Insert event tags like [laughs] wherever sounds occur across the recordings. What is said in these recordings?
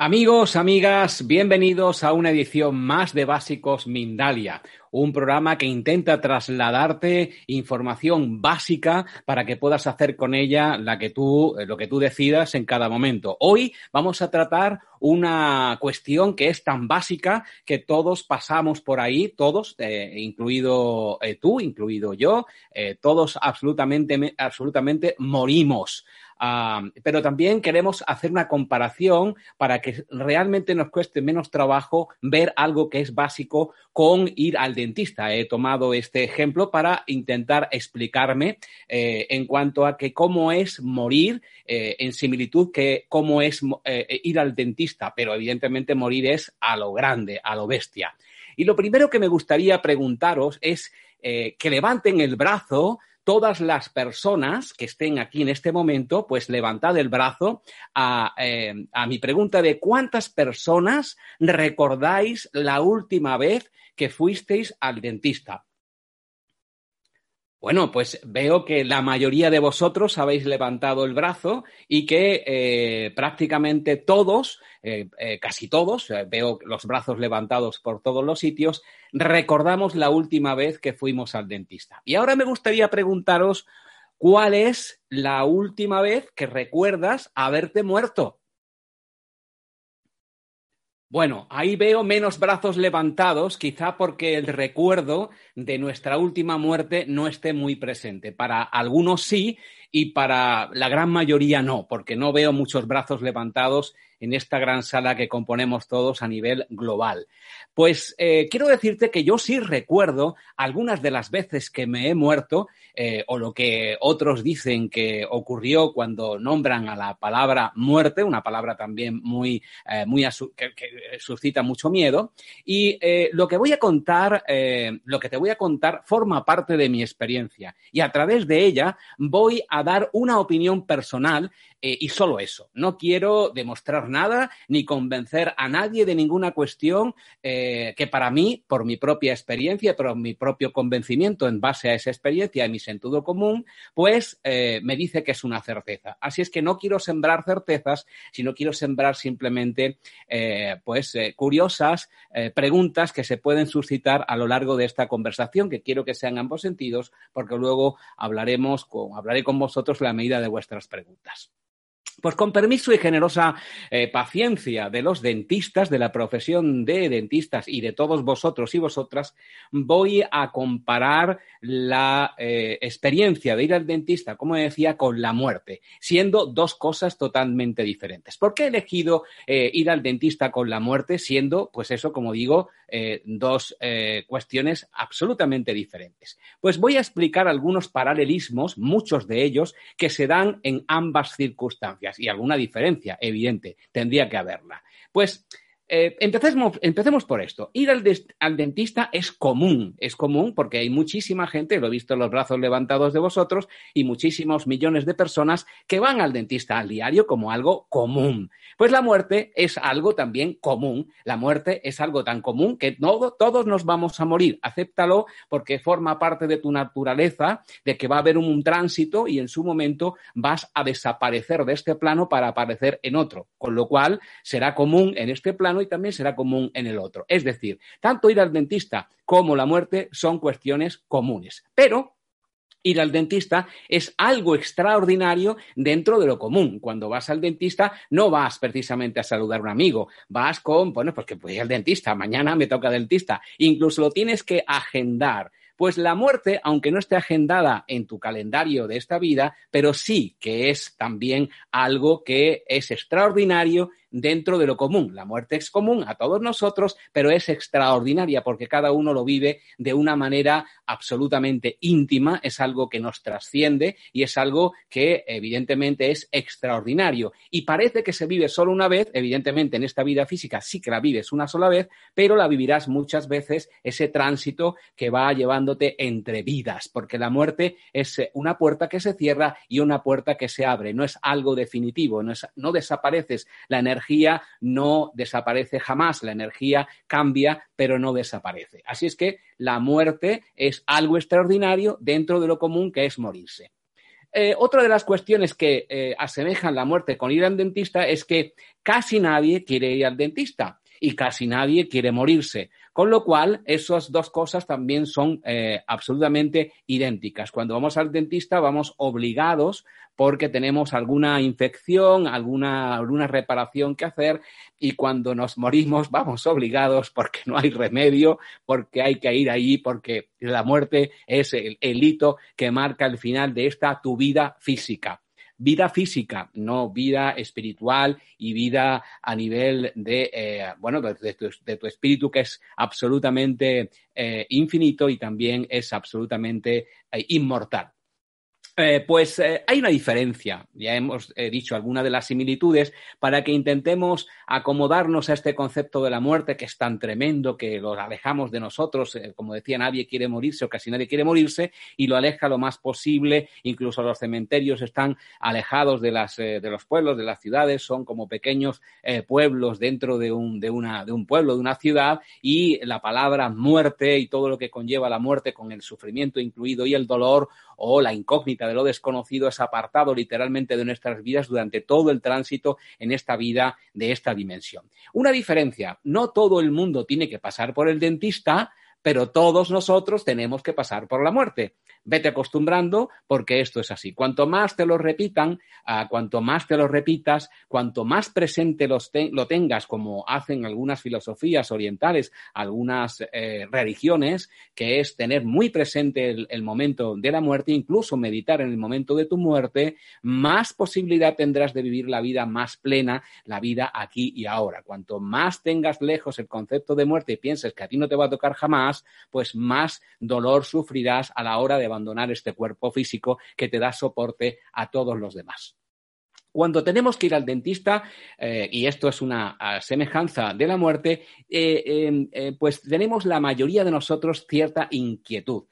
Amigos, amigas, bienvenidos a una edición más de Básicos Mindalia, un programa que intenta trasladarte información básica para que puedas hacer con ella la que tú, eh, lo que tú decidas en cada momento. Hoy vamos a tratar una cuestión que es tan básica que todos pasamos por ahí, todos, eh, incluido eh, tú, incluido yo, todos absolutamente, absolutamente morimos. Uh, pero también queremos hacer una comparación para que realmente nos cueste menos trabajo ver algo que es básico con ir al dentista. He tomado este ejemplo para intentar explicarme eh, en cuanto a que cómo es morir eh, en similitud que cómo es eh, ir al dentista, pero evidentemente morir es a lo grande, a lo bestia. Y lo primero que me gustaría preguntaros es que levanten el brazo todas las personas que estén aquí en este momento, pues levantad el brazo a, eh, a, mi pregunta de cuántas personas recordáis la última vez que fuisteis al dentista. Bueno, pues veo que la mayoría de vosotros habéis levantado el brazo y que eh, prácticamente todos, eh, eh, casi todos, veo los brazos levantados por todos los sitios, recordamos la última vez que fuimos al dentista. Y ahora me gustaría preguntaros cuál es la última vez que recuerdas haberte muerto. Bueno, ahí veo menos brazos levantados, quizá porque el recuerdo de nuestra última muerte no esté muy presente. Para algunos sí y para la gran mayoría no, porque no veo muchos brazos levantados en esta gran sala que componemos todos a nivel global. Pues eh, quiero decirte que yo sí recuerdo algunas de las veces que me he muerto, eh, o lo que otros dicen que ocurrió cuando nombran a la palabra muerte, una palabra también muy, eh, muy que, que, suscita mucho miedo. Y lo que voy a contar, lo que te voy a contar forma parte de mi experiencia. Y a través de ella voy a dar una opinión personal eh, y solo eso. No quiero demostrar nada ni convencer a nadie de ninguna cuestión eh, que para mí, por mi propia experiencia, por mi propio convencimiento en base a esa experiencia y mi sentido común, pues eh, me dice que es una certeza. Así es que no quiero sembrar certezas, sino quiero sembrar simplemente, pues, curiosas preguntas que se pueden suscitar a lo largo de esta conversación, que quiero que sean ambos sentidos, porque luego hablaremos con, hablaré con vosotros la medida de vuestras preguntas. Pues con permiso y generosa eh, paciencia de los dentistas, de la profesión de dentistas y de todos vosotros y vosotras, voy a comparar la eh, experiencia de ir al dentista, como decía, con la muerte, siendo dos cosas totalmente diferentes. ¿Por qué he elegido eh, ir al dentista con la muerte, siendo, pues eso, como digo, dos cuestiones absolutamente diferentes? Pues voy a explicar algunos paralelismos, muchos de ellos, que se dan en ambas circunstancias y alguna diferencia evidente tendría que haberla. Pues eh, empecemos, empecemos, por esto. Ir al, dentista es común, es común porque hay muchísima gente, lo he visto en los brazos levantados de vosotros, y muchísimos millones de personas que van al dentista al diario como algo común. Pues la muerte es algo también común. La muerte es algo tan común que todos nos vamos a morir. Acéptalo porque forma parte de tu naturaleza, de que va a haber un tránsito y en su momento vas a desaparecer de este plano para aparecer en otro. Con lo cual será común en este plano y también será común en el otro. Es decir, tanto ir al dentista como la muerte son cuestiones comunes. Pero Ir al dentista es algo extraordinario dentro de lo común. Cuando vas al dentista no vas precisamente a saludar a un amigo, vas con, bueno, pues que voy al dentista, mañana me toca dentista. Incluso lo tienes que agendar. Pues la muerte, aunque no esté agendada en tu calendario de esta vida, pero sí que es también algo que es extraordinario dentro de lo común. La muerte es común a todos nosotros, pero es extraordinaria porque cada uno lo vive de una manera absolutamente íntima, es algo que nos trasciende y es algo que evidentemente es extraordinario. Y parece que se vive solo una vez, evidentemente en esta vida física sí que la vives una sola vez, pero la vivirás muchas veces ese tránsito que va llevándote entre vidas, porque la muerte es una puerta que se cierra y una puerta que se abre, no es algo definitivo, no desapareces, la energía energía no desaparece jamás, la energía cambia, pero no desaparece. Así es que la muerte es algo extraordinario dentro de lo común que es morirse. Eh, otra de las cuestiones que eh, asemejan la muerte con ir al dentista es que casi nadie quiere ir al dentista y casi nadie quiere morirse. Con lo cual, esas dos cosas también son eh, absolutamente idénticas. Cuando vamos al dentista, vamos obligados porque tenemos alguna infección, alguna, alguna reparación que hacer y cuando nos morimos [laughs] vamos obligados porque no hay remedio, porque hay que ir ahí, porque la muerte es el, el hito que marca el final de esta tu vida física vida física, no vida espiritual y vida a nivel de, eh, bueno, de tu, espíritu que es absolutamente eh, infinito y también es absolutamente eh, inmortal. Eh, pues eh, hay una diferencia, ya hemos eh, dicho algunas de las similitudes, para que intentemos acomodarnos a este concepto de la muerte que es tan tremendo, que lo alejamos de nosotros, como decía, nadie quiere morirse o casi nadie quiere morirse, y lo aleja lo más posible, incluso los cementerios están alejados de, las, de los pueblos, de las ciudades, son como pequeños pueblos dentro de un, de, una, de un pueblo, de una ciudad, y la palabra muerte y todo lo que conlleva la muerte con el sufrimiento incluido y el dolor o la incógnita de lo desconocido es apartado literalmente de nuestras vidas durante todo el tránsito en esta vida de esta dimensión. Una diferencia, no todo el mundo tiene que pasar por el dentista, pero todos nosotros tenemos que pasar por la muerte vete acostumbrando porque esto es así. Cuanto más te lo repitan, uh, cuanto más te lo repitas, cuanto más presente los lo tengas, como hacen algunas filosofías orientales, algunas eh, religiones, que es tener muy presente el, el momento de la muerte, incluso meditar en el momento de tu muerte, más posibilidad tendrás de vivir la vida más plena, la vida aquí y ahora. Cuanto más tengas lejos el concepto de muerte y pienses que a ti no te va a tocar jamás, pues más dolor sufrirás a la hora de abandonar este cuerpo físico que te da soporte a todos los demás. Cuando tenemos que ir al dentista, eh, y esto es una semejanza de la muerte, eh, em, eh, pues tenemos la mayoría de nosotros cierta inquietud.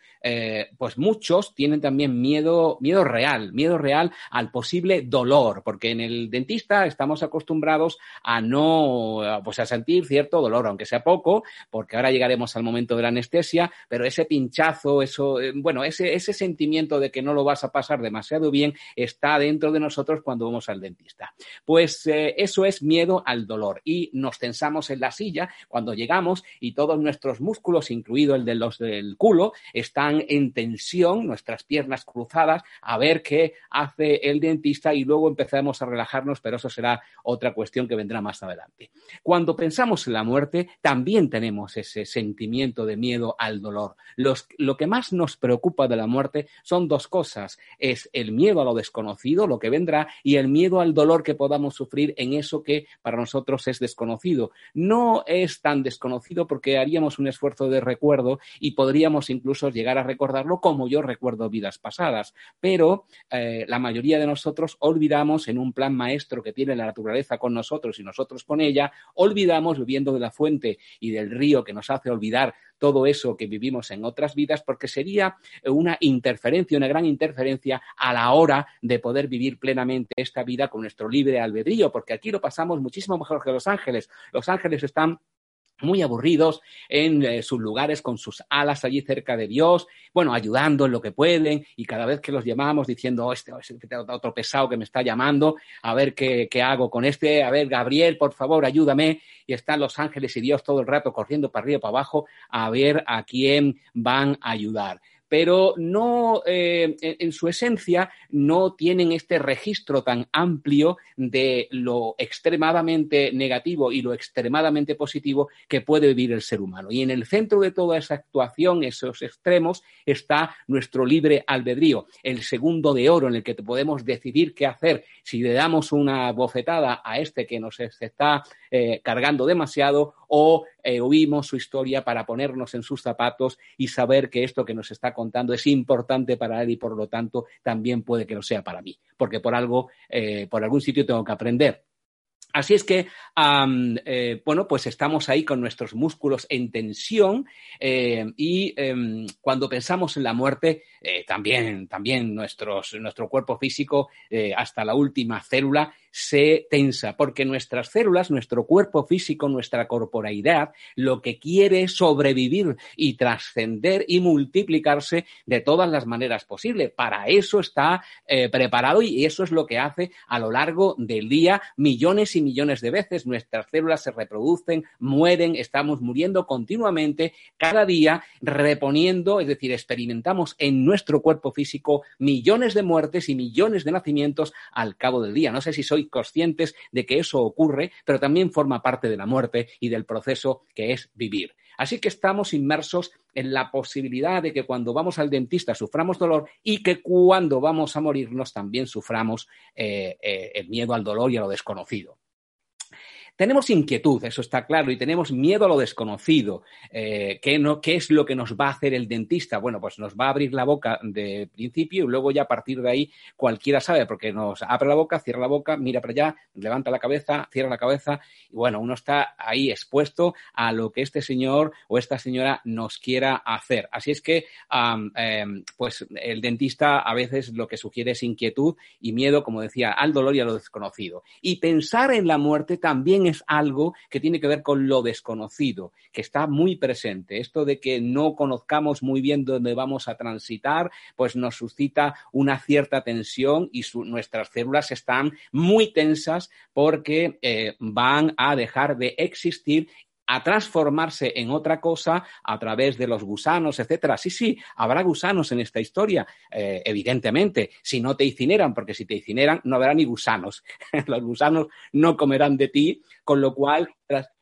Pues muchos tienen también miedo, miedo real, miedo real al posible dolor, porque en el dentista estamos acostumbrados a no, pues a sentir cierto dolor, aunque sea poco, porque ahora llegaremos al momento de la anestesia, pero ese pinchazo, eso, bueno, ese, ese sentimiento de que no lo vas a pasar demasiado bien está dentro de nosotros cuando vamos al dentista. Pues eh, eso es miedo al dolor y nos tensamos en la silla cuando llegamos y todos nuestros músculos, incluido el de los del culo, están en tensión, nuestras piernas cruzadas, a ver qué hace el dentista y luego empezamos a relajarnos, pero eso será otra cuestión que vendrá más adelante. Cuando pensamos en la muerte, también tenemos ese sentimiento de miedo al dolor. Lo que más nos preocupa de la muerte son dos cosas. Es el miedo a lo desconocido, lo que vendrá, y el miedo miedo al dolor que podamos sufrir en eso que para nosotros es desconocido. No es tan desconocido porque haríamos un esfuerzo de recuerdo y podríamos incluso llegar a recordarlo como yo recuerdo vidas pasadas, pero eh, la mayoría de nosotros olvidamos en un plan maestro que tiene la naturaleza con nosotros y nosotros con ella, olvidamos viviendo de la fuente y del río que nos hace olvidar todo eso que vivimos en otras vidas, porque sería una interferencia, una gran interferencia a la hora de poder vivir plenamente esta vida con nuestro libre albedrío, porque aquí lo pasamos muchísimo mejor que los ángeles. Los ángeles están muy aburridos en eh, sus lugares con sus alas allí cerca de Dios, bueno, ayudando en lo que pueden y cada vez que los llamamos diciendo, oh, este, este otro pesado que me está llamando, a ver qué, qué, hago con este, a ver, Gabriel, por favor, ayúdame. Y están los ángeles y Dios todo el rato corriendo para arriba y para abajo a ver a quién van a ayudar pero no, eh, en su esencia, no tienen este registro tan amplio de lo extremadamente negativo y lo extremadamente positivo que puede vivir el ser humano. Y en el centro de toda esa actuación, esos extremos, está nuestro libre albedrío, el segundo de oro en el que podemos decidir qué hacer. Si le damos una bofetada a este que nos está eh, cargando demasiado o eh, oímos su historia para ponernos en sus zapatos y saber que esto que nos está contando es importante para él y por lo tanto también puede que lo sea para mí, porque por algo, eh, por algún sitio tengo que aprender. Así es que, eh, bueno, pues estamos ahí con nuestros músculos en tensión y em, cuando pensamos en la muerte, también, también nuestro cuerpo físico, hasta la última célula, se tensa, porque nuestras células, nuestro cuerpo físico, nuestra corporalidad, lo que quiere es sobrevivir y trascender y multiplicarse de todas las maneras posibles. Para eso está eh, preparado y eso es lo que hace a lo largo del día millones y millones de veces. Nuestras células se reproducen, mueren, estamos muriendo continuamente, cada día reponiendo, es decir, experimentamos en nuestro cuerpo físico millones de muertes y millones de nacimientos al cabo del día. No sé si soy conscientes de que eso ocurre, pero también forma parte de la muerte y del proceso que es vivir. Así que estamos inmersos en la posibilidad de que cuando vamos al dentista suframos dolor y que cuando vamos a morirnos también suframos eh, eh, el miedo al dolor y a lo desconocido. Tenemos inquietud, eso está claro, y tenemos miedo a lo desconocido. Eh, ¿qué, es lo que nos va a hacer el dentista? Bueno, pues nos va a abrir la boca de principio y luego ya a partir de ahí cualquiera sabe, porque nos abre la boca, cierra la boca, mira para allá, levanta la cabeza, cierra la cabeza, y bueno, uno está ahí expuesto a lo que este señor o esta señora nos quiera hacer. Así es que, em, pues el dentista a veces lo que sugiere es inquietud y miedo, como decía, al dolor y a lo desconocido. Y pensar en la muerte también es algo que tiene que ver con lo desconocido, que está muy presente. Esto de que no conozcamos muy bien dónde vamos a transitar, pues nos suscita una cierta tensión y nuestras células están muy tensas porque eh, van a dejar de existir a transformarse en otra cosa a través de los gusanos, etcétera. Sí, sí, habrá gusanos en esta historia, eh, evidentemente, si no te incineran, porque si te incineran no habrá ni gusanos. [laughs] los gusanos no comerán de ti, con lo cual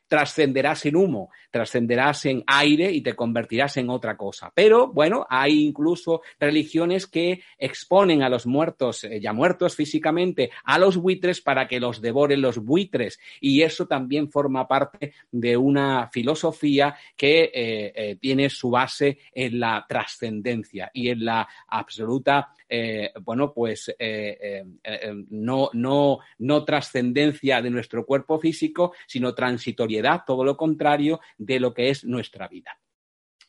trascenderás en humo, trascenderás en aire y te convertirás en otra cosa. Pero bueno, hay incluso religiones que exponen a los muertos, eh, ya muertos físicamente, a los buitres para que los devoren los buitres. Y eso también forma parte de una filosofía que eh, eh, tiene su base en la trascendencia y en la absoluta bueno, pues no, no, no trascendencia de nuestro cuerpo físico, sino todo lo contrario de lo que es nuestra vida.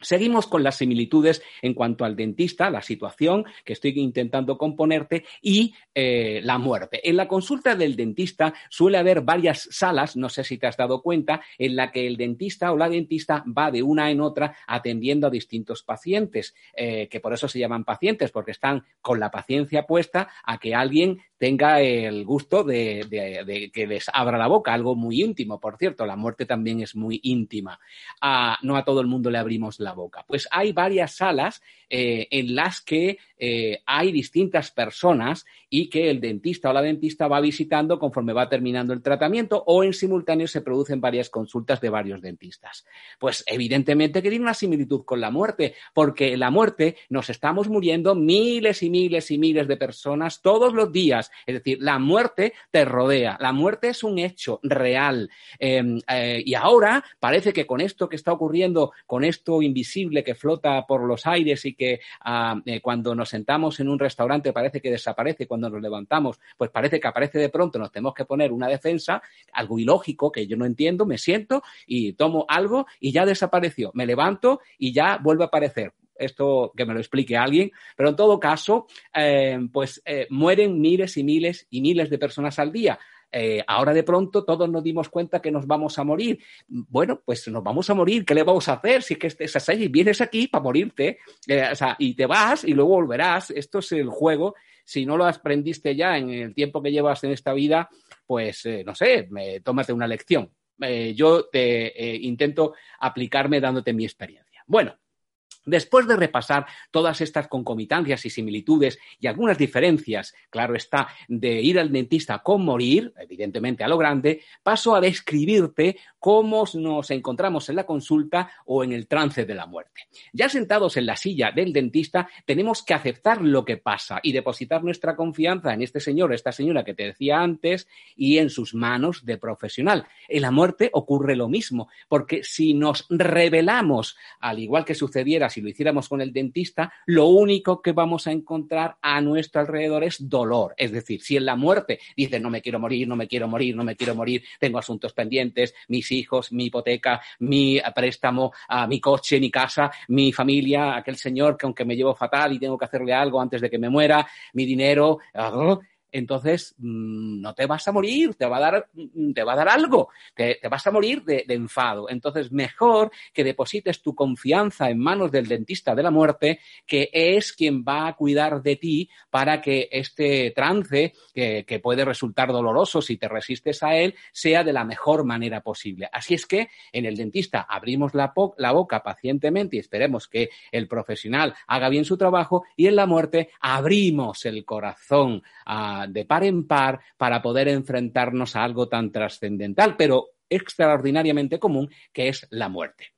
Seguimos con las similitudes en cuanto al dentista, la situación que estoy intentando componerte y eh, la muerte. En la consulta del dentista suele haber varias salas, no sé si te has dado cuenta, en la que el dentista o la dentista va de una en otra atendiendo a distintos pacientes, eh, que por eso se llaman pacientes, porque están con la paciencia puesta a que alguien tenga el gusto de, que les abra la boca, algo muy íntimo, por cierto, la muerte también es muy íntima. Ah, no a todo el mundo le abrimos la la boca. Pues hay varias salas eh, en las que eh, hay distintas personas y que el dentista o la dentista va visitando conforme va terminando el tratamiento o en simultáneo se producen varias consultas de varios dentistas. Pues evidentemente que tiene una similitud con la muerte, porque la muerte nos estamos muriendo miles y miles y miles de personas todos los días. Es decir, la muerte te rodea, la muerte es un hecho real. Em, eh, y ahora parece que con esto que está ocurriendo, con esto invisible que flota por los aires y que ah, eh, cuando nos sentamos en un restaurante parece que desaparece, cuando nos levantamos, pues parece que aparece de pronto, nos tenemos que poner una defensa, algo ilógico que yo no entiendo, me siento y tomo algo y ya desapareció. Me levanto y ya vuelve a aparecer esto que me lo explique alguien, pero en todo caso, eh, pues eh, mueren miles y miles y miles de personas al día. Eh, ahora de pronto todos nos dimos cuenta que nos vamos a morir. Bueno, pues nos vamos a morir, ¿qué le vamos a hacer? Si es que es así, vienes aquí para morirte, o sea, y te vas y luego volverás. Esto es el juego. Si no lo aprendiste ya en el tiempo que llevas en esta vida, pues no sé, tómate una lección. yo te intento aplicarme dándote mi experiencia. Bueno, Después de repasar todas estas concomitancias y similitudes y algunas diferencias, claro está, de ir al dentista con morir, evidentemente a lo grande, paso a describirte cómo nos encontramos en la consulta o en el trance de la muerte. Ya sentados en la silla del dentista, tenemos que aceptar lo que pasa y depositar nuestra confianza en este señor esta señora que te decía antes y en sus manos de profesional. En la muerte ocurre lo mismo, porque si nos revelamos, al igual que sucediera si lo hiciéramos con el dentista, lo único que vamos a encontrar a nuestro alrededor es dolor. Es decir, si en la muerte dice no me quiero morir, no me quiero morir, no me quiero morir, tengo asuntos pendientes, mis hijos, mi hipoteca, mi préstamo, ah, mi coche, mi casa, mi familia, aquel señor que aunque me llevo fatal y tengo que hacerle algo antes de que me muera, mi dinero, ah, entonces mm, no te vas a morir, te va a dar, mm, te va a dar algo, te, vas a morir de, enfado. Entonces, mejor que deposites tu confianza en manos del dentista de la muerte, que es quien va a cuidar de ti para que este trance, que, puede resultar doloroso si te resistes a él, sea de la mejor manera posible. Así es que en el dentista abrimos la, la boca pacientemente y esperemos que el profesional haga bien su trabajo y en la muerte abrimos el corazón a de par en par para poder enfrentarnos a algo tan trascendental, pero extraordinariamente común, que es la muerte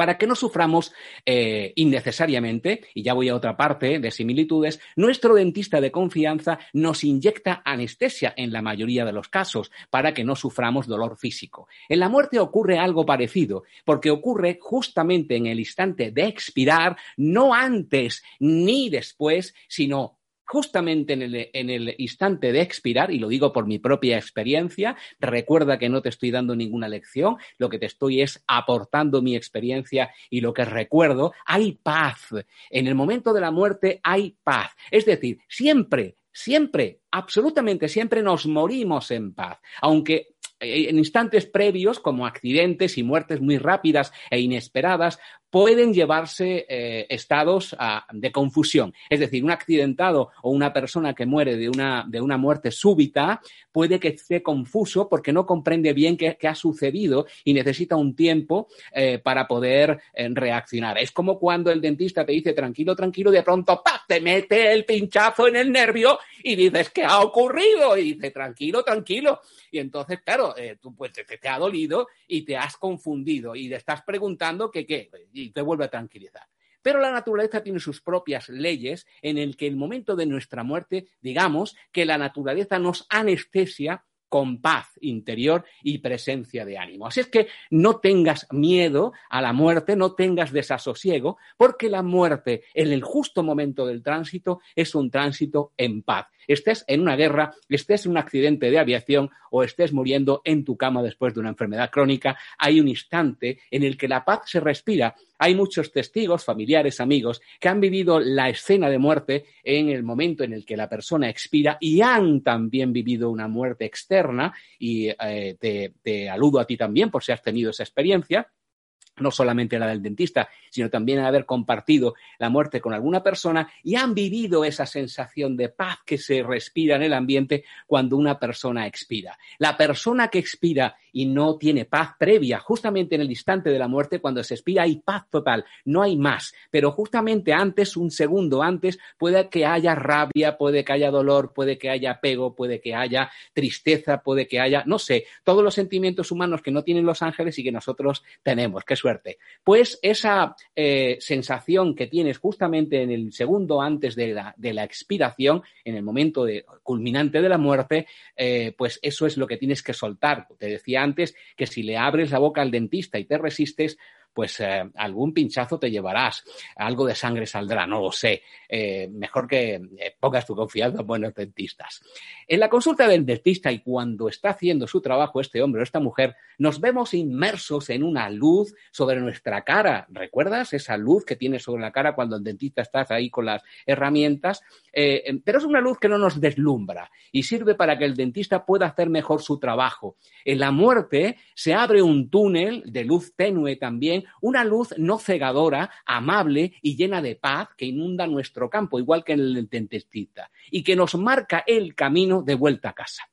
para que no suframos eh, innecesariamente, y ya voy a otra parte de similitudes, nuestro dentista de confianza nos inyecta anestesia en la mayoría de los casos para que no suframos dolor físico. En la muerte ocurre algo parecido, porque ocurre justamente en el instante de expirar, no antes ni después, sino justamente en el, instante de expirar, y lo digo por mi propia experiencia, recuerda que no te estoy dando ninguna lección, lo que te estoy es aportando mi experiencia y lo que recuerdo, hay paz. En el momento de la muerte hay paz. Es decir, siempre, siempre, absolutamente siempre nos morimos en paz, aunque en instantes previos, como accidentes y muertes muy rápidas e inesperadas, pueden llevarse eh, estados ah, de confusión. Es decir, un accidentado o una persona que muere de una, de una muerte súbita puede que esté confuso porque no comprende bien qué, ha sucedido y necesita un tiempo eh, para poder eh, reaccionar. Es como cuando el dentista te dice tranquilo, tranquilo, de pronto te mete el pinchazo en el nervio y dices, ¿qué ha ocurrido? Y dice, tranquilo, tranquilo. Y entonces, claro, tú pues te, te, ha dolido y te has confundido y te estás preguntando que qué y te vuelve a tranquilizar. Pero la naturaleza tiene sus propias leyes en el que el momento de nuestra muerte, digamos que la naturaleza nos anestesia con paz interior y presencia de ánimo. Así es que no tengas miedo a la muerte, no tengas desasosiego, porque la muerte en el justo momento del tránsito es un tránsito en paz. Estés en una guerra, estés en un accidente de aviación o estés muriendo en tu cama después de una enfermedad crónica, hay un instante en el que la paz se respira hay muchos testigos, familiares, amigos, que han vivido la escena de muerte en el momento en el que la persona expira y han también vivido una muerte externa, y eh, te, te aludo a ti también por si has tenido esa experiencia no solamente la del dentista, sino también haber compartido la muerte con alguna persona y han vivido esa sensación de paz que se respira en el ambiente cuando una persona expira. La persona que expira y no tiene paz previa. Justamente en el instante de la muerte, cuando se expira, hay paz total, no hay más. Pero justamente antes, un segundo antes, puede que haya rabia, puede que haya dolor, puede que haya apego, puede que haya tristeza, puede que haya, no sé, todos los sentimientos humanos que no tienen los ángeles y que nosotros tenemos. Qué suerte. Pues esa eh, sensación que tienes justamente en el segundo antes de la, expiración, en el momento culminante de la muerte, eh, pues eso es lo que tienes que soltar. Te decía antes que si le abres la boca al dentista y te resistes, pues eh, algún pinchazo te llevarás, algo de sangre saldrá, no lo sé. Eh, mejor que eh, pongas tu confianza en buenos dentistas. En la consulta del dentista y cuando está haciendo su trabajo este hombre o esta mujer, nos vemos inmersos en una luz sobre nuestra cara. ¿Recuerdas esa luz que tienes sobre la cara cuando el dentista está ahí con las herramientas? pero es una luz que no nos deslumbra y sirve para que el dentista pueda hacer mejor su trabajo. En la muerte se abre un túnel de luz tenue también una luz no cegadora, amable y llena de paz que inunda nuestro campo, igual que en el dentista, y que nos marca el camino de vuelta a casa.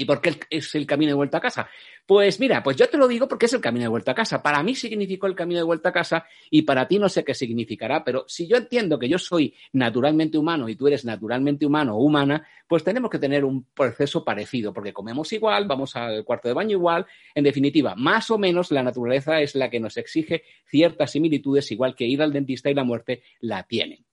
¿Y por qué es el camino de vuelta a casa? Pues mira, pues yo te lo digo porque es el camino de vuelta a casa. Para mí significó el camino de vuelta a casa y para ti no sé qué significará, pero si yo entiendo que yo soy naturalmente humano y tú eres naturalmente humano o humana, pues tenemos que tener un proceso parecido, porque comemos igual, vamos al cuarto de baño igual. En definitiva, más o menos la naturaleza es la que nos exige ciertas similitudes, igual que ir al dentista y la muerte la tienen.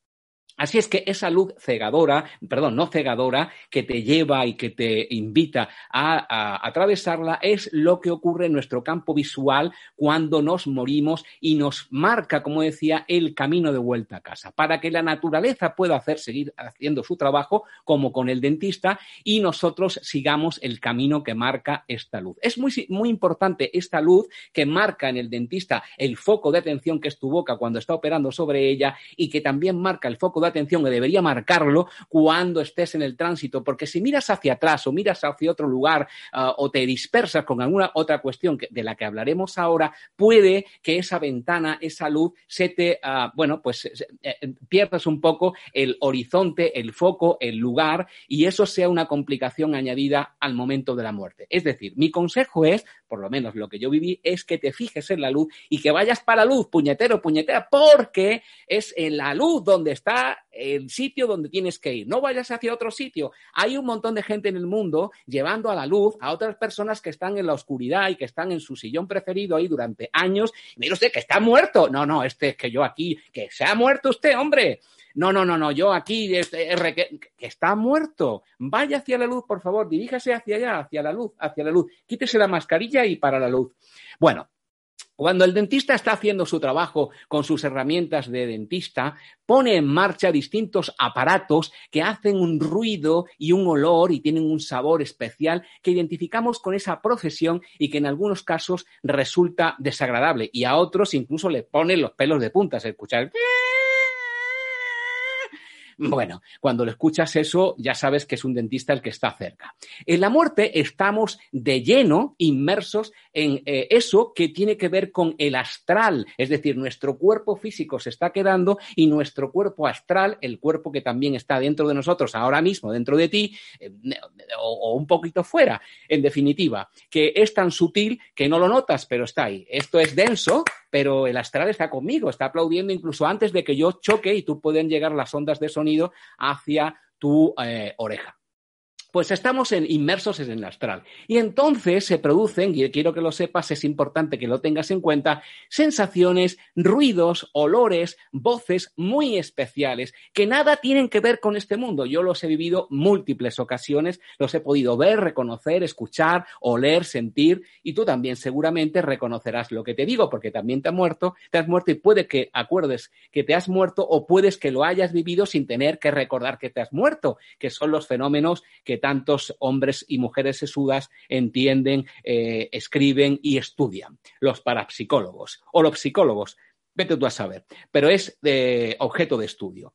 Así es que esa luz cegadora, perdón, no cegadora, que te lleva y que te invita a, atravesarla, es lo que ocurre en nuestro campo visual cuando nos morimos y nos marca, como decía, el camino de vuelta a casa, para que la naturaleza pueda seguir haciendo su trabajo, como con el dentista, y nosotros sigamos el camino que marca esta luz. Es muy, muy importante esta luz que marca en el dentista el foco de atención que es tu boca cuando está operando sobre ella y que también marca el foco de atención que debería marcarlo cuando estés en el tránsito, porque si miras hacia atrás o miras hacia otro lugar ah, o te dispersas con alguna otra cuestión de la que hablaremos ahora, puede que esa ventana, esa luz, se te, uh, bueno, pues eh, eh, pierdas un poco el horizonte, el foco, el lugar, y eso sea una complicación añadida al momento de la muerte. Es decir, mi consejo es, por lo menos lo que yo viví, es que te fijes en la luz y que vayas para la luz, puñetero, puñetera, porque es en la luz donde está el sitio donde tienes que ir. No vayas hacia otro sitio. Hay un montón de gente en el mundo llevando a la luz a otras personas que están en la oscuridad y que están en su sillón preferido ahí durante años. Mire usted que está muerto. No, no, este es que yo aquí, que se ha muerto usted, hombre. No, no, no, no, yo aquí, este, que está muerto. Vaya hacia la luz, por favor, diríjase hacia allá, hacia la luz, hacia la luz. Quítese la mascarilla y para la luz. Bueno, cuando el dentista está haciendo su trabajo con sus herramientas de dentista, pone en marcha distintos aparatos que hacen un ruido y un olor y tienen un sabor especial que identificamos con esa profesión y que en algunos casos resulta desagradable. Y a otros incluso le pone los pelos de punta escuchar [laughs] bueno, cuando lo escuchas eso, ya sabes que es un dentista el que está cerca. En la muerte estamos de lleno inmersos en eh, eso que tiene que ver con el astral, es decir, nuestro cuerpo físico se está quedando y nuestro cuerpo astral, el cuerpo que también está dentro de nosotros ahora mismo, dentro de ti, eh, o, un poquito fuera, en definitiva, que es tan sutil que no lo notas, pero está ahí. Esto es denso, pero el astral está conmigo, está aplaudiendo incluso antes de que yo choque y tú pueden llegar las ondas de sonido hacia tu eh, oreja pues estamos inmersos en el astral. Y entonces se producen, y quiero que lo sepas, es importante que lo tengas en cuenta, sensaciones, ruidos, olores, voces muy especiales que nada tienen que ver con este mundo. Yo los he vivido múltiples ocasiones, los he podido ver, reconocer, escuchar, oler, sentir, y tú también seguramente reconocerás lo que te digo, porque también te has muerto, te has muerto y puede que acuerdes que te has muerto o puedes que lo hayas vivido sin tener que recordar que te has muerto, que son los fenómenos que tantos hombres y mujeres sesudas entienden, eh, escriben y estudian, los parapsicólogos o los psicólogos, vete tú a saber, pero es de objeto de estudio.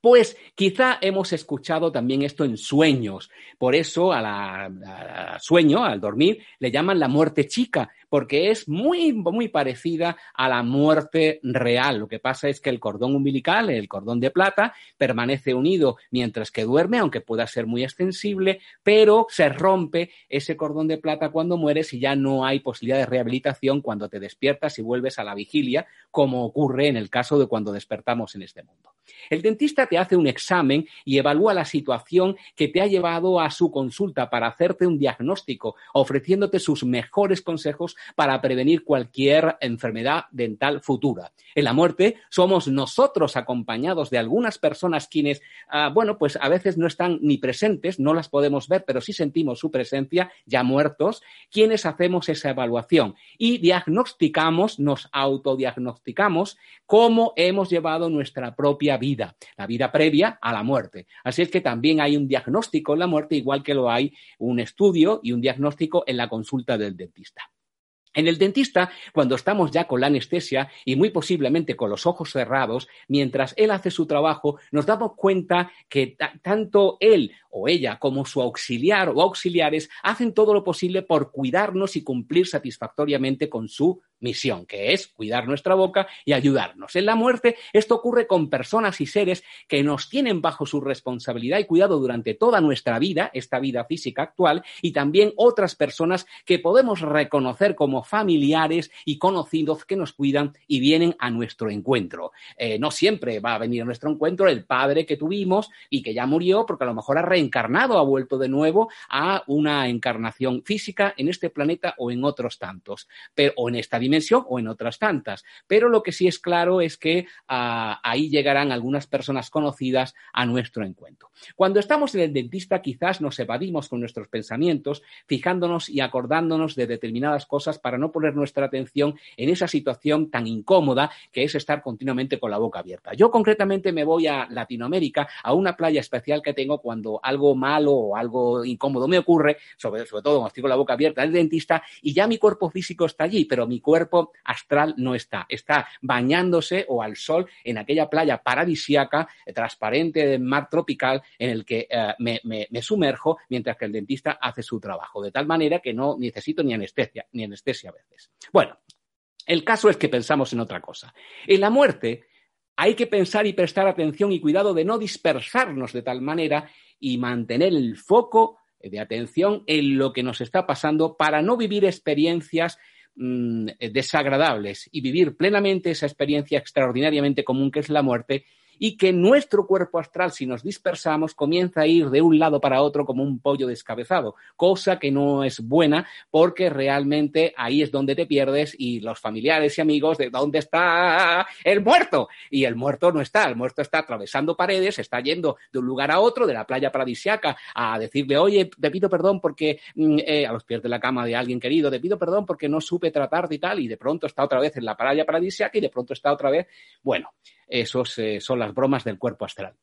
Pues quizá hemos escuchado también esto en sueños. Por eso a la, sueño, al dormir, le llaman la muerte chica, porque es muy, muy parecida a la muerte real. Lo que pasa es que el cordón umbilical, el cordón de plata, permanece unido mientras que duerme, aunque pueda ser muy extensible, pero se rompe ese cordón de plata cuando mueres y ya no hay posibilidad de rehabilitación cuando te despiertas y vuelves a la vigilia, como ocurre en el caso de cuando despertamos en este mundo. El dentista te hace un examen y evalúa la situación que te ha llevado a su consulta para hacerte un diagnóstico, ofreciéndote sus mejores consejos para prevenir cualquier enfermedad dental futura. En la muerte somos nosotros acompañados de algunas personas quienes, ah, bueno, pues a veces no están ni presentes, no las podemos ver, pero sí sentimos su presencia, ya muertos, quienes hacemos esa evaluación y diagnosticamos, nos autodiagnosticamos cómo hemos llevado nuestra propia vida, la vida previa a la muerte. Así es que también hay un diagnóstico en la muerte, igual que lo hay un estudio y un diagnóstico en la consulta del dentista. En el dentista, cuando estamos ya con la anestesia y muy posiblemente con los ojos cerrados, mientras él hace su trabajo, nos damos cuenta que tanto él o ella como su auxiliar o auxiliares hacen todo lo posible por cuidarnos y cumplir satisfactoriamente con su misión, que es cuidar nuestra boca y ayudarnos. En la muerte esto ocurre con personas y seres que nos tienen bajo su responsabilidad y cuidado durante toda nuestra vida, esta vida física actual, y también otras personas que podemos reconocer como familiares y conocidos que nos cuidan y vienen a nuestro encuentro. Eh, no siempre va a venir a nuestro encuentro el padre que tuvimos y que ya murió porque a lo mejor ha reencarnado, ha vuelto de nuevo a una encarnación física en este planeta o en otros tantos, pero, o en esta dimensión o en otras tantas. Pero lo que sí es claro es que ah, ahí llegarán algunas personas conocidas a nuestro encuentro. Cuando estamos en el dentista quizás nos evadimos con nuestros pensamientos, fijándonos y acordándonos de determinadas cosas para no poner nuestra atención en esa situación tan incómoda que es estar continuamente con la boca abierta. Yo concretamente me voy a Latinoamérica, a una playa especial que tengo cuando algo malo o algo incómodo me ocurre, sobre, sobre todo cuando estoy con la boca abierta el dentista, y ya mi cuerpo físico está allí, pero mi cuerpo astral no está. Está bañándose o al sol en aquella playa paradisiaca, eh, transparente de mar tropical, en el que eh, me, me sumerjo mientras que el dentista hace su trabajo. De tal manera que no necesito ni anestesia, ni anestesia a veces. Bueno, el caso es que pensamos en otra cosa. En la muerte hay que pensar y prestar atención y cuidado de no dispersarnos de tal manera y mantener el foco de atención en lo que nos está pasando para no vivir experiencias desagradables y vivir plenamente esa experiencia extraordinariamente común que es la muerte y que nuestro cuerpo astral, si nos dispersamos, comienza a ir de un lado para otro como un pollo descabezado, cosa que no es buena porque realmente ahí es donde te pierdes y los familiares y amigos de dónde está el muerto. Y el muerto no está, el muerto está atravesando paredes, está yendo de un lugar a otro, de la playa paradisiaca, a decirle, oye, te pido perdón porque mm, eh, a los pies de la cama de alguien querido, te pido perdón porque no supe tratarte y tal, y de pronto está otra vez en la playa paradisiaca y de pronto está otra vez, bueno, esos eh, son las bromas del cuerpo astral.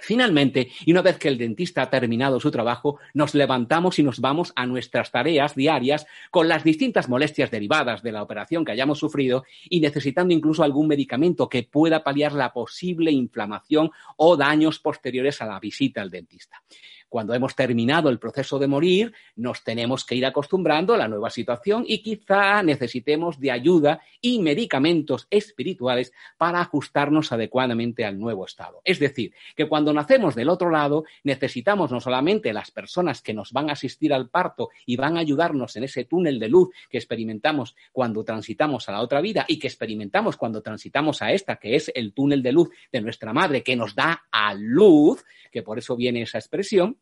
Finalmente, y una vez que el dentista ha terminado su trabajo, nos levantamos y nos vamos a nuestras tareas diarias con las distintas molestias derivadas de la operación que hayamos sufrido y necesitando incluso algún medicamento que pueda paliar la posible inflamación o daños posteriores a la visita al dentista cuando hemos terminado el proceso de morir, nos tenemos que ir acostumbrando a la nueva situación y quizá necesitemos de ayuda y medicamentos espirituales para ajustarnos adecuadamente al nuevo estado. Es decir, que cuando nacemos del otro lado, necesitamos no solamente las personas que nos van a asistir al parto y van a ayudarnos en ese túnel de luz que experimentamos cuando transitamos a la otra vida y que experimentamos cuando transitamos a esta, que es el túnel de luz de nuestra madre que nos da a luz, que por eso viene esa expresión,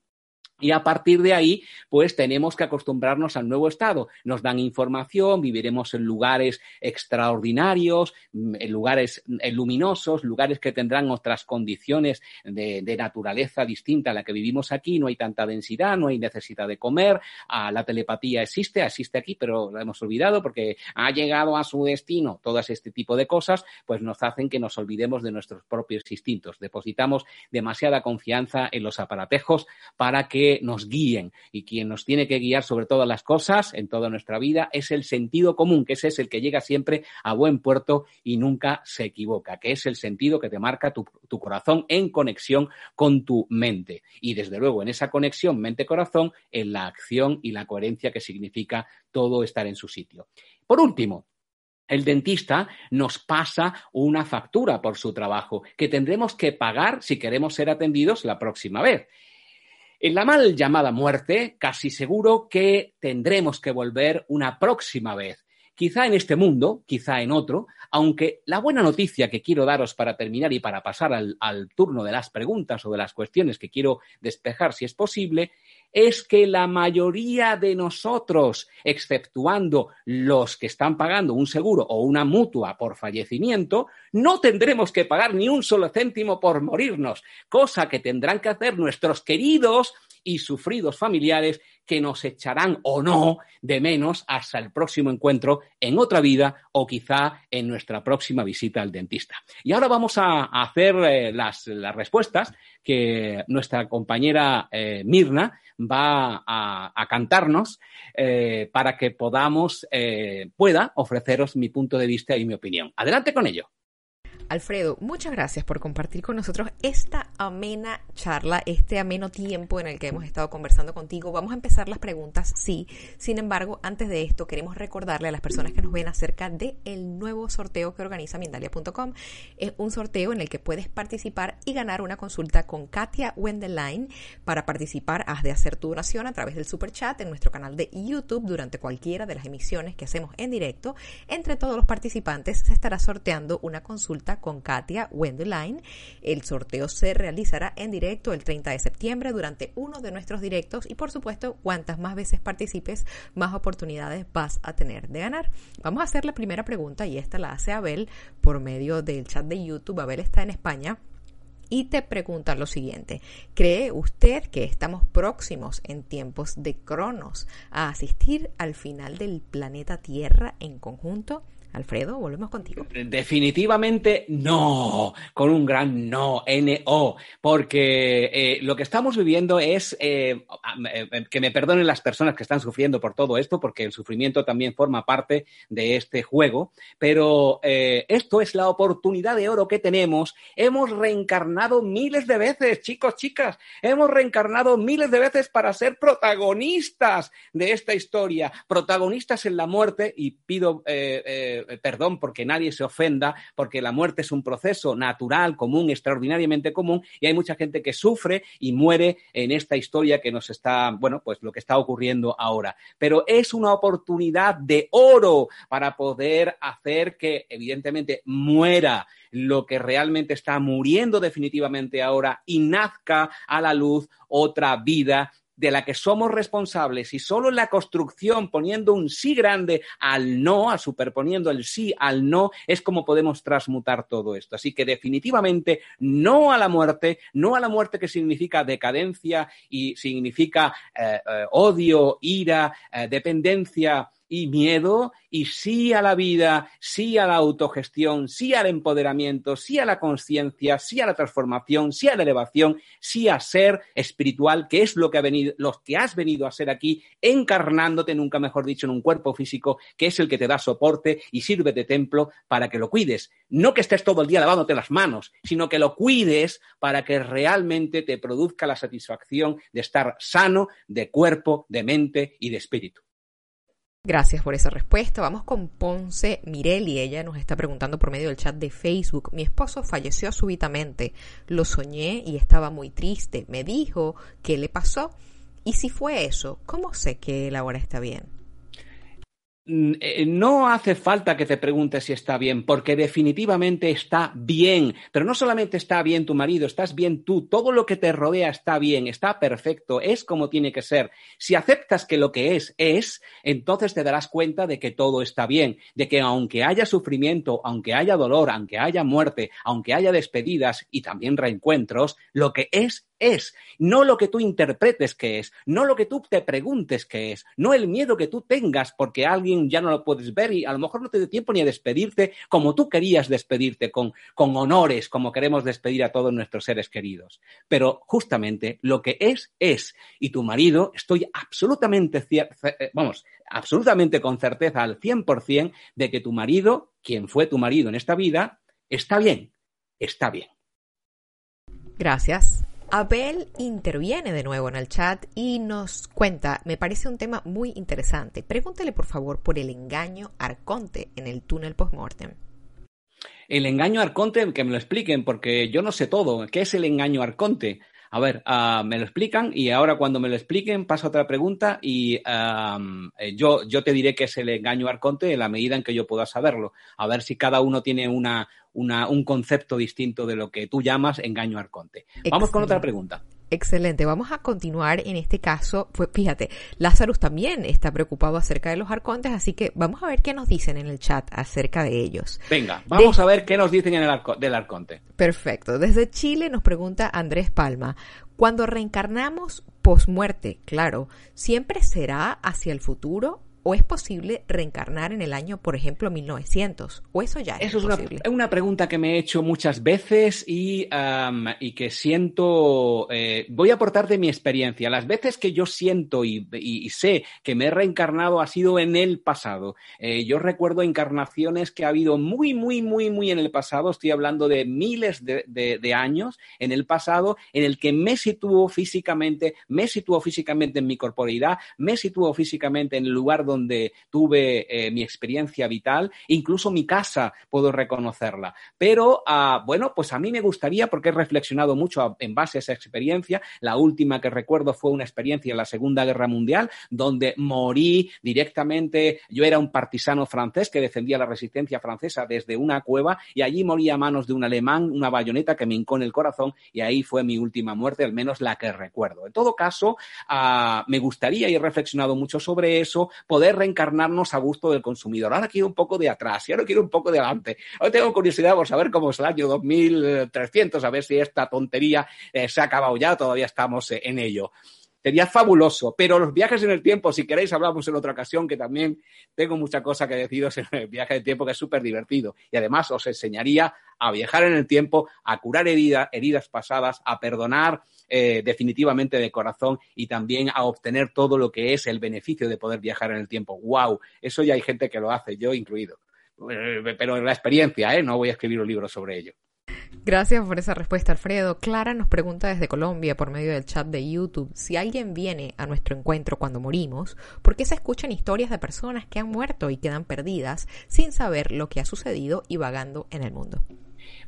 y a partir de ahí, pues tenemos que acostumbrarnos al nuevo estado. Nos dan información, viviremos en lugares extraordinarios, mm, en lugares eh, luminosos, lugares que tendrán otras condiciones de, naturaleza distinta a la que vivimos aquí. No hay tanta densidad, no hay necesidad de comer. Ah, la telepatía existe, existe aquí, pero la hemos olvidado porque ha llegado a su destino. Todas este tipo de cosas, pues nos hacen que nos olvidemos de nuestros propios instintos. Depositamos demasiada confianza en los aparatejos para que nos guíen. Y quien nos tiene que guiar sobre todas las cosas en toda nuestra vida es el sentido común, que ese es el que llega siempre a buen puerto y nunca se equivoca, que es el sentido que te marca tu, tu corazón en conexión con tu mente. Y desde luego en esa conexión mente-corazón, en la acción y la coherencia que significa todo estar en su sitio. Por último, el dentista nos pasa una factura por su trabajo que tendremos que pagar si queremos ser atendidos la próxima vez. En la mal llamada muerte, casi seguro que tendremos que volver una próxima vez. Quizá en este mundo, quizá en otro, aunque la buena noticia que quiero daros para terminar y para pasar al, al, turno de las preguntas o de las cuestiones que quiero despejar si es posible, es que la mayoría de nosotros, exceptuando los que están pagando un seguro o una mutua por fallecimiento, no tendremos que pagar ni un solo céntimo por morirnos, cosa que tendrán que hacer nuestros queridos y sufridos familiares que nos echarán o no de menos hasta el próximo encuentro en otra vida o quizá en nuestra próxima visita al dentista. Y ahora vamos a, hacer eh, las, las, respuestas que nuestra compañera eh, Mirna va a, cantarnos eh, para que podamos, pueda ofreceros mi punto de vista y mi opinión. Adelante con ello. Alfredo, muchas gracias por compartir con nosotros esta amena charla, este ameno tiempo en el que hemos estado conversando contigo. Vamos a empezar las preguntas, sí. Sin embargo, antes de esto, queremos recordarle a las personas que nos ven acerca del el nuevo sorteo que organiza Mindalia.com. Es un sorteo en el que puedes participar y ganar una consulta con Katia Wendeline. Para participar, has de hacer tu donación a través del super chat en nuestro canal de YouTube durante cualquiera de las emisiones que hacemos en directo. Entre todos los participantes se estará sorteando una consulta con Katia Wendeline. El sorteo se realizará en directo el 30 de septiembre durante uno de nuestros directos y por supuesto, cuantas más veces participes, más oportunidades vas a tener de ganar. Vamos a hacer la primera pregunta y esta la hace Abel por medio del chat de YouTube. Abel está en España y te pregunta lo siguiente. ¿Cree usted que estamos próximos en tiempos de Cronos a asistir al final del planeta Tierra en conjunto? Alfredo, volvemos contigo. Definitivamente no, con un gran no, N-O, porque eh, lo que estamos viviendo es, eh, eh, que me perdonen las personas que están sufriendo por todo esto, porque el sufrimiento también forma parte de este juego, pero esto es la oportunidad de oro que tenemos. Hemos reencarnado miles de veces, chicos, chicas, hemos reencarnado miles de veces para ser protagonistas de esta historia, protagonistas en la muerte, y pido perdón porque nadie se ofenda, porque la muerte es un proceso natural, común, extraordinariamente común, y hay mucha gente que sufre y muere en esta historia que nos está, bueno, pues lo que está ocurriendo ahora. Pero es una oportunidad de oro para poder hacer que, evidentemente, muera lo que realmente está muriendo definitivamente ahora y nazca a la luz otra vida de la que somos responsables y solo la construcción, poniendo un sí grande al no, a superponiendo el sí al no, es como podemos transmutar todo esto. Así que definitivamente no a la muerte, no a la muerte que significa decadencia y significa eh, eh, odio, ira, eh, dependencia y miedo, y sí a la vida, sí a la autogestión, sí al empoderamiento, sí a la conciencia, sí a la transformación, sí a la elevación, sí a ser espiritual, que es lo que, ha venido, lo que has venido a ser aquí, encarnándote, nunca mejor dicho, en un cuerpo físico, que es el que te da soporte y sirve de templo para que lo cuides. No que estés todo el día lavándote las manos, sino que lo cuides para que realmente te produzca la satisfacción de estar sano de cuerpo, de mente y de espíritu. Gracias por esa respuesta. Vamos con Ponce Mirelli. Ella nos está preguntando por medio del chat de Facebook. Mi esposo falleció súbitamente. Lo soñé y estaba muy triste. Me dijo qué le pasó. Y si fue eso, ¿cómo sé que él ahora está bien? Eh, no hace falta que te preguntes si está bien, porque definitivamente está bien. Pero no solamente está bien tu marido, estás bien tú. Todo lo que te rodea está bien, está perfecto, es como tiene que ser. Si aceptas que lo que es es, entonces te darás cuenta de que todo está bien, de que aunque haya sufrimiento, aunque haya dolor, aunque haya muerte, aunque haya despedidas y también reencuentros, lo que es es, no lo que tú interpretes que es, no lo que tú te preguntes que es, no el miedo que tú tengas porque alguien ya no lo puedes ver y a lo mejor no te dé tiempo ni a despedirte como tú querías despedirte, con, con honores, como queremos despedir a todos nuestros seres queridos. Pero justamente lo que es, es. Y tu marido, estoy absolutamente, eh, vamos, absolutamente con certeza al 100% de que tu marido, quien fue tu marido en esta vida, está bien, está bien. Gracias. Abel interviene de nuevo en el chat y nos cuenta, me parece un tema muy interesante. Pregúntele por favor por el engaño Arconte en el túnel postmortem. El engaño Arconte, que me lo expliquen, porque yo no sé todo. ¿Qué es el engaño Arconte? A ver, uh, me lo explican y ahora cuando me lo expliquen paso a otra pregunta y um, yo, yo te diré que es el engaño arconte en la medida en que yo pueda saberlo. A ver si cada uno tiene una, una, un concepto distinto de lo que tú llamas engaño arconte. Vamos con otra pregunta. Excelente, vamos a continuar en este caso. Pues fíjate, Lázaro también está preocupado acerca de los arcontes, así que vamos a ver qué nos dicen en el chat acerca de ellos. Venga, vamos a ver qué nos dicen en el del arconte. Perfecto. Desde Chile nos pregunta Andrés Palma, cuando reencarnamos posmuerte, claro, ¿siempre será hacia el futuro ¿O es posible reencarnar en el año, por ejemplo, 1900? ¿O eso ya es, eso es Una, pregunta que me he hecho muchas veces y, y que siento. Eh, voy a aportar de mi experiencia. Las veces que yo siento y, sé que me he reencarnado ha sido en el pasado. Eh, yo recuerdo encarnaciones que ha habido muy, muy, muy, muy en el pasado. Estoy hablando de miles de, de años en el pasado, en el que me situó físicamente, me situó físicamente en mi corporeidad, me situó físicamente en el lugar donde donde tuve eh, mi experiencia vital, incluso mi casa puedo reconocerla. Pero, ah, bueno, pues a mí me gustaría, porque he reflexionado mucho en base a esa experiencia, la última que recuerdo fue una experiencia en la Segunda Guerra Mundial, donde morí directamente, yo era un partisano francés que defendía la resistencia francesa desde una cueva y allí morí a manos de un alemán, una bayoneta que me hincó en el corazón y ahí fue mi última muerte, al menos la que recuerdo. En todo caso, ah, me gustaría, y he reflexionado mucho sobre eso, reencarnarnos a gusto del consumidor. Ahora quiero un poco de atrás y ahora quiero un poco de adelante. Hoy tengo curiosidad por saber cómo es el año 2300, a ver si esta tontería eh, se ha acabado ya, todavía estamos eh, en ello. Sería fabuloso, pero los viajes en el tiempo, si queréis, hablamos en otra ocasión, que también tengo mucha cosa que deciros en el viaje de tiempo, que es súper divertido. Y además os enseñaría a viajar en el tiempo, a curar heridas pasadas, a perdonar eh, definitivamente de corazón y también a obtener todo lo que es el beneficio de poder viajar en el tiempo. ¡Wow! Eso ya hay gente que lo hace, yo incluido. Eh, pero la experiencia, ¿eh? No voy a escribir un libro sobre ello. Gracias por esa respuesta, Alfredo. Clara nos pregunta desde Colombia por medio del chat de YouTube si alguien viene a nuestro encuentro cuando morimos, ¿por qué se escuchan historias de personas que han muerto y quedan perdidas sin saber lo que ha sucedido y vagando en el mundo?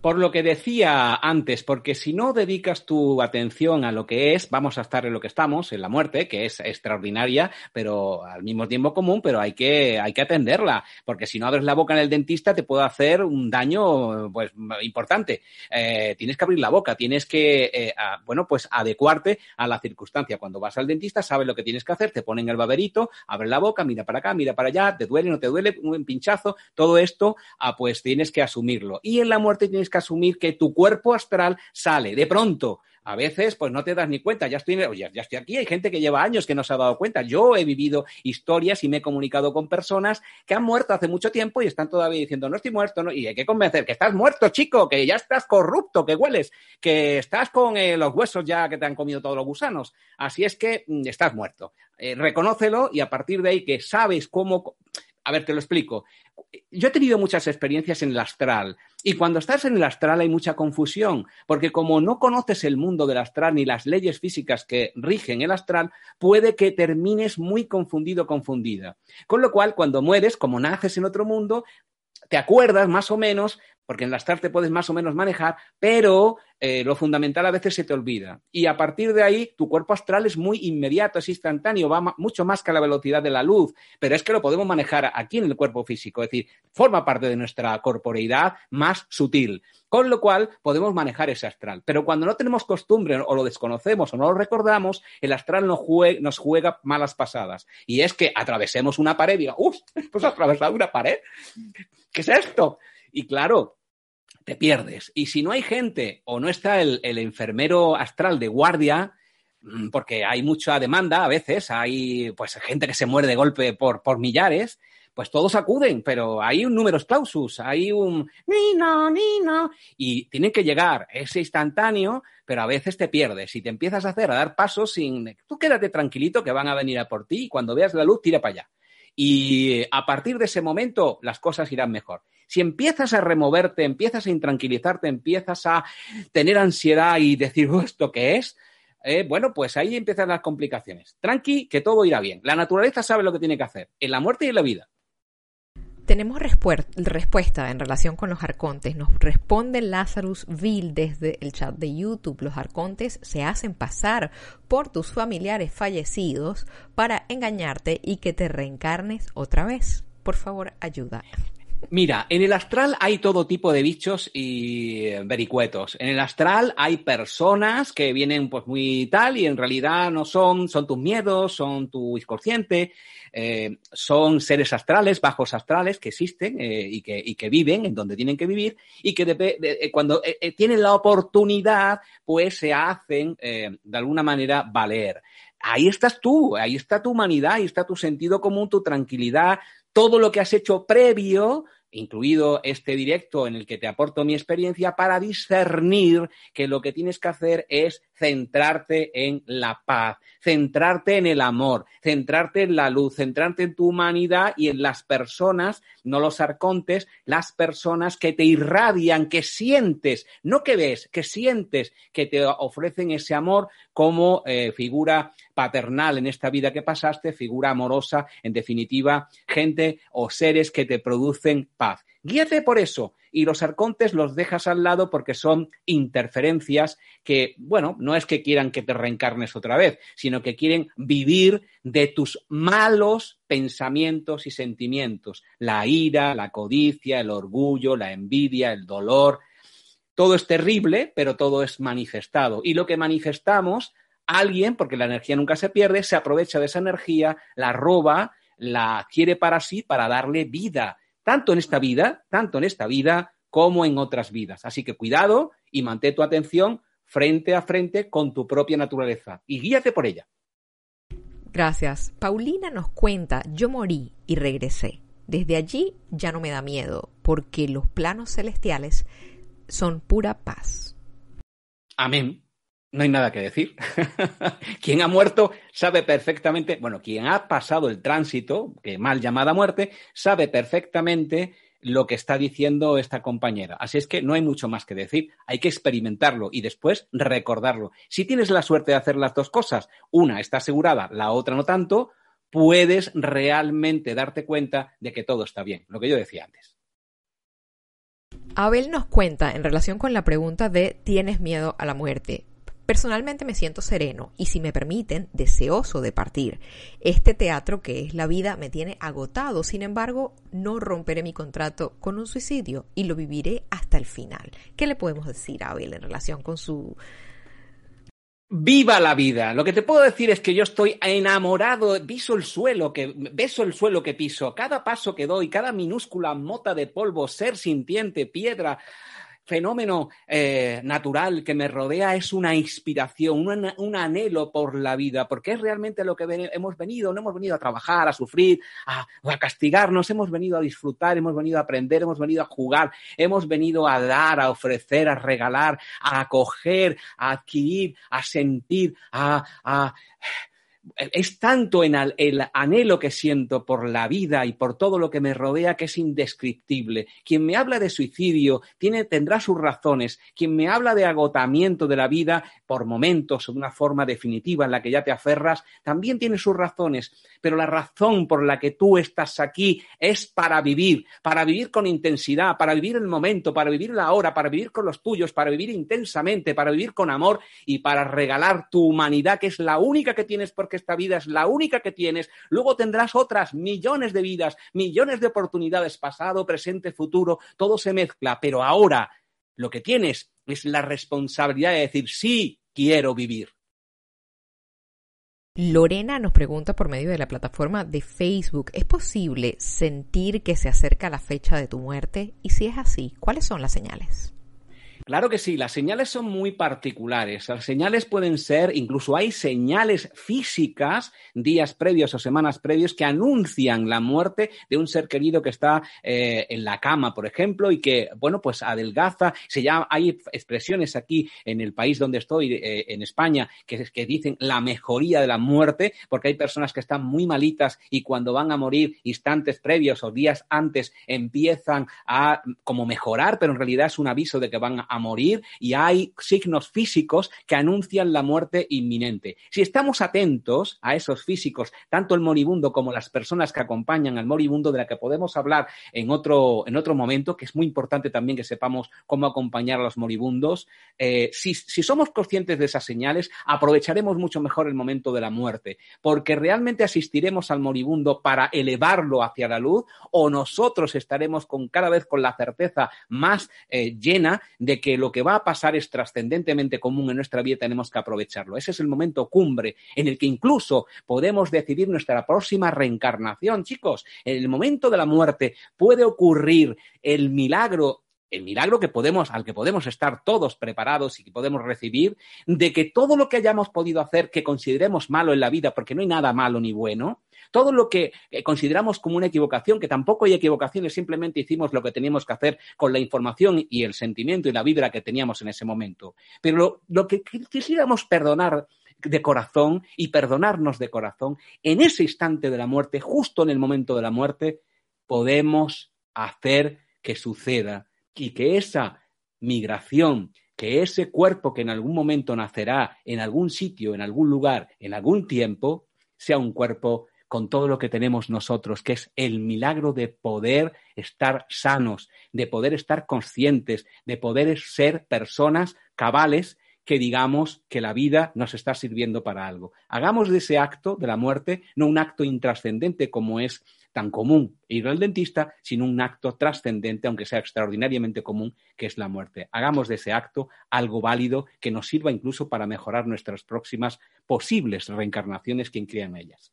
Por lo que decía antes, porque si no dedicas tu atención a lo que es, vamos a estar en lo que estamos, en la muerte, que es extraordinaria, pero al mismo tiempo común, pero hay que, hay que atenderla, porque si no abres la boca en el dentista te puede hacer un daño pues importante. Eh, tienes que abrir la boca, tienes que, eh, bueno, pues adecuarte a la circunstancia. Cuando vas al dentista sabes lo que tienes que hacer, te ponen el baberito, abre la boca, mira para acá, mira para allá, te duele, no te duele, un pinchazo, todo esto, ah, pues tienes que asumirlo. Y en la muerte tienes que asumir que tu cuerpo astral sale de pronto. A veces, pues no te das ni cuenta, ya estoy, ya, estoy aquí, hay gente que lleva años que no se ha dado cuenta. Yo he vivido historias y me he comunicado con personas que han muerto hace mucho tiempo y están todavía diciendo, no estoy muerto, ¿no? y hay que convencer que estás muerto, chico, que ya estás corrupto, que hueles, que estás con eh, los huesos ya que te han comido todos los gusanos. Así es que mm, estás muerto. Eh, reconócelo y a partir de ahí que sabes cómo... A ver, te lo explico yo he tenido muchas experiencias en el astral y cuando estás en el astral hay mucha confusión, porque como no conoces el mundo del astral ni las leyes físicas que rigen el astral, puede que termines muy confundido, confundida. Con lo cual, cuando mueres, como naces en otro mundo, te acuerdas más o menos porque en las astral te puedes más o menos manejar, pero eh, lo fundamental a veces se te olvida. Y a partir de ahí, tu cuerpo astral es muy inmediato, es instantáneo, va mucho más que a la velocidad de la luz, pero es que lo podemos manejar aquí en el cuerpo físico, es decir, forma parte de nuestra corporeidad más sutil. Con lo cual podemos manejar ese astral. Pero cuando no tenemos costumbre o lo desconocemos o no lo recordamos, el astral nos juega, malas pasadas. Y es que atravesemos una pared y diga, ¡Uf! Pues atravesado una pared. ¿Qué es esto? Y claro, te pierdes. Y si no hay gente o no está el, el enfermero astral de guardia, mm, porque hay mucha demanda a veces, hay pues gente que se muere de golpe por, por millares, pues todos acuden, pero hay un número clausus, hay un Nino, Nino, y tienen que llegar, es instantáneo, pero a veces te pierdes y te empiezas a hacer, a dar pasos sin, tú quédate tranquilito que van a venir a por ti y cuando veas la luz, tira para allá. Y a partir de ese momento las cosas irán mejor. Si empiezas a removerte, empiezas a intranquilizarte, empiezas a tener ansiedad y decir, oh, ¿esto qué es? Eh, bueno, pues ahí empiezan las complicaciones. Tranqui, que todo irá bien. La naturaleza sabe lo que tiene que hacer, en la muerte y en la vida. Tenemos respuesta en relación con los arcontes. Nos responde Lazarus Ville desde el chat de YouTube. Los arcontes se hacen pasar por tus familiares fallecidos para engañarte y que te reencarnes otra vez. Por favor, ayuda. Mira, en el astral hay todo tipo de bichos y eh, vericuetos. En el astral hay personas que vienen pues muy tal y en realidad no son, son tus miedos, son tu inconsciente, eh, son seres astrales, bajos astrales que existen eh, y, que, y, que, viven en donde tienen que vivir y que de, cuando tienen la oportunidad pues se hacen de alguna manera valer ahí estás tú, ahí está tu humanidad, ahí está tu sentido común, tu tranquilidad, todo lo que has hecho previo, incluido este directo en el que te aporto mi experiencia, para discernir que lo que tienes que hacer es centrarte en la paz, centrarte en el amor, centrarte en la luz, centrarte en tu humanidad y en las personas, no los arcontes, las personas que te irradian, que sientes, no que ves, que sientes, que te ofrecen ese amor como eh, figura paternal en esta vida que pasaste, figura amorosa, en definitiva, gente o seres que te producen paz. Guíate por eso y los arcontes los dejas al lado porque son interferencias que, bueno, no es que quieran que te reencarnes otra vez, sino que quieren vivir de tus malos pensamientos y sentimientos. La ira, la codicia, el orgullo, la envidia, el dolor. Todo es terrible, pero todo es manifestado. Y lo que manifestamos, alguien, porque la energía nunca se pierde, se aprovecha de esa energía, la roba, la quiere para sí para darle vida tanto en esta vida, tanto en esta vida como en otras vidas. Así que cuidado y mantén tu atención frente a frente con tu propia naturaleza y guíate por ella. Gracias. Paulina nos cuenta, yo morí y regresé. Desde allí ya no me da miedo, porque los planos celestiales son pura paz. Amén no hay nada que decir. [laughs] quien ha muerto sabe perfectamente, bueno, quien ha pasado el tránsito, que mal llamada muerte, sabe perfectamente lo que está diciendo esta compañera. Así es que no hay mucho más que decir, hay que experimentarlo y después recordarlo. Si tienes la suerte de hacer las dos cosas, una está asegurada, la otra no tanto, puedes realmente darte cuenta de que todo está bien, lo que yo decía antes. Abel nos cuenta en relación con la pregunta de ¿tienes miedo a la muerte? Personalmente me siento sereno y si me permiten, deseoso de partir. Este teatro que es la vida me tiene agotado, sin embargo, no romperé mi contrato con un suicidio y lo viviré hasta el final. ¿Qué le podemos decir a Abel en relación con su Viva la vida. Lo que te puedo decir es que yo estoy enamorado, piso el suelo que beso el suelo que piso, cada paso que doy, cada minúscula mota de polvo, ser sintiente, piedra, fenómeno eh, natural que me rodea es una inspiración, un, anhelo por la vida, porque es realmente lo que hemos venido, no hemos venido a trabajar, a sufrir, a, a, castigarnos, hemos venido a disfrutar, hemos venido a aprender, hemos venido a jugar, hemos venido a dar, a ofrecer, a regalar, a acoger, a adquirir, a sentir, a, a es tanto en el anhelo que siento por la vida y por todo lo que me rodea que es indescriptible. Quien me habla de suicidio tiene, tendrá sus razones. Quien me habla de agotamiento de la vida por momentos o de una forma definitiva en la que ya te aferras, también tiene sus razones. Pero la razón por la que tú estás aquí es para vivir, para vivir con intensidad, para vivir el momento, para vivir la hora, para vivir con los tuyos, para vivir intensamente, para vivir con amor y para regalar tu humanidad, que es la única que tienes por que esta vida es la única que tienes, luego tendrás otras millones de vidas, millones de oportunidades, pasado, presente, futuro, todo se mezcla, pero ahora lo que tienes es la responsabilidad de decir, sí, quiero vivir. Lorena nos pregunta por medio de la plataforma de Facebook, ¿es posible sentir que se acerca la fecha de tu muerte? Y si es así, ¿cuáles son las señales? Claro que sí, las señales son muy particulares. Las señales pueden ser, incluso hay señales físicas días previos o semanas previos que anuncian la muerte de un ser querido que está eh, en la cama, por ejemplo, y que, bueno, pues adelgaza. Se llama, hay expresiones aquí en el país donde estoy, eh, en España, que, que dicen la mejoría de la muerte, porque hay personas que están muy malitas y cuando van a morir instantes previos o días antes empiezan a como mejorar, pero en realidad es un aviso de que van a morir y hay signos físicos que anuncian la muerte inminente. Si estamos atentos a esos físicos, tanto el moribundo como las personas que acompañan al moribundo, de la que podemos hablar en otro, en otro momento, que es muy importante también que sepamos cómo acompañar a los moribundos, eh, si, si somos conscientes de esas señales, aprovecharemos mucho mejor el momento de la muerte, porque realmente asistiremos al moribundo para elevarlo hacia la luz o nosotros estaremos con cada vez con la certeza más eh, llena de que lo que va a pasar es trascendentemente común en nuestra vida tenemos que aprovecharlo. Ese es el momento cumbre en el que incluso podemos decidir nuestra próxima reencarnación, chicos. En el momento de la muerte puede ocurrir el milagro el milagro que podemos, al que podemos estar todos preparados y que podemos recibir, de que todo lo que hayamos podido hacer que consideremos malo en la vida, porque no hay nada malo ni bueno, todo lo que eh, consideramos como una equivocación, que tampoco hay equivocaciones, simplemente hicimos lo que teníamos que hacer con la información y el sentimiento y la vibra que teníamos en ese momento. Pero lo, lo que quisiéramos perdonar de corazón y perdonarnos de corazón, en ese instante de la muerte, justo en el momento de la muerte, podemos hacer que suceda y que esa migración, que ese cuerpo que en algún momento nacerá en algún sitio, en algún lugar, en algún tiempo, sea un cuerpo con todo lo que tenemos nosotros, que es el milagro de poder estar sanos, de poder estar conscientes, de poder ser personas cabales que digamos que la vida nos está sirviendo para algo. Hagamos de ese acto de la muerte no un acto intrascendente como es tan común ir al dentista, sino un acto trascendente, aunque sea extraordinariamente común, que es la muerte. Hagamos de ese acto algo válido que nos sirva incluso para mejorar nuestras próximas posibles reencarnaciones, quien crea en ellas.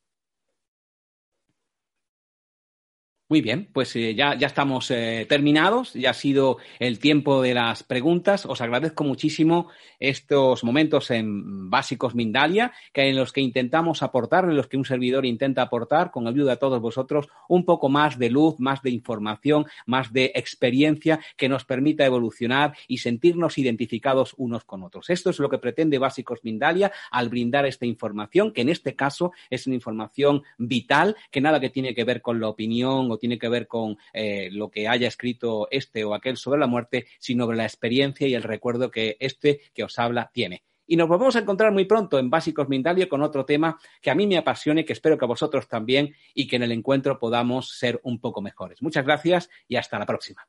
Muy bien, pues eh, ya, ya, estamos eh, terminados, ya ha sido el tiempo de las preguntas. Os agradezco muchísimo estos momentos en Básicos Mindalia, que en los que intentamos aportar, en los que un servidor intenta aportar, con ayuda de todos vosotros, un poco más de luz, más de información, más de experiencia que nos permita evolucionar y sentirnos identificados unos con otros. Esto es lo que pretende Básicos Mindalia al brindar esta información, que en este caso es una información vital, que nada que tiene que ver con la opinión o tiene que ver con eh, lo que haya escrito este o aquel sobre la muerte, sino sobre la experiencia y el recuerdo que este que os habla tiene. Y nos volvemos a encontrar muy pronto en Básicos Mindalio con otro tema que a mí me apasione, que espero que a vosotros también y que en el encuentro podamos ser un poco mejores. Muchas gracias y hasta la próxima.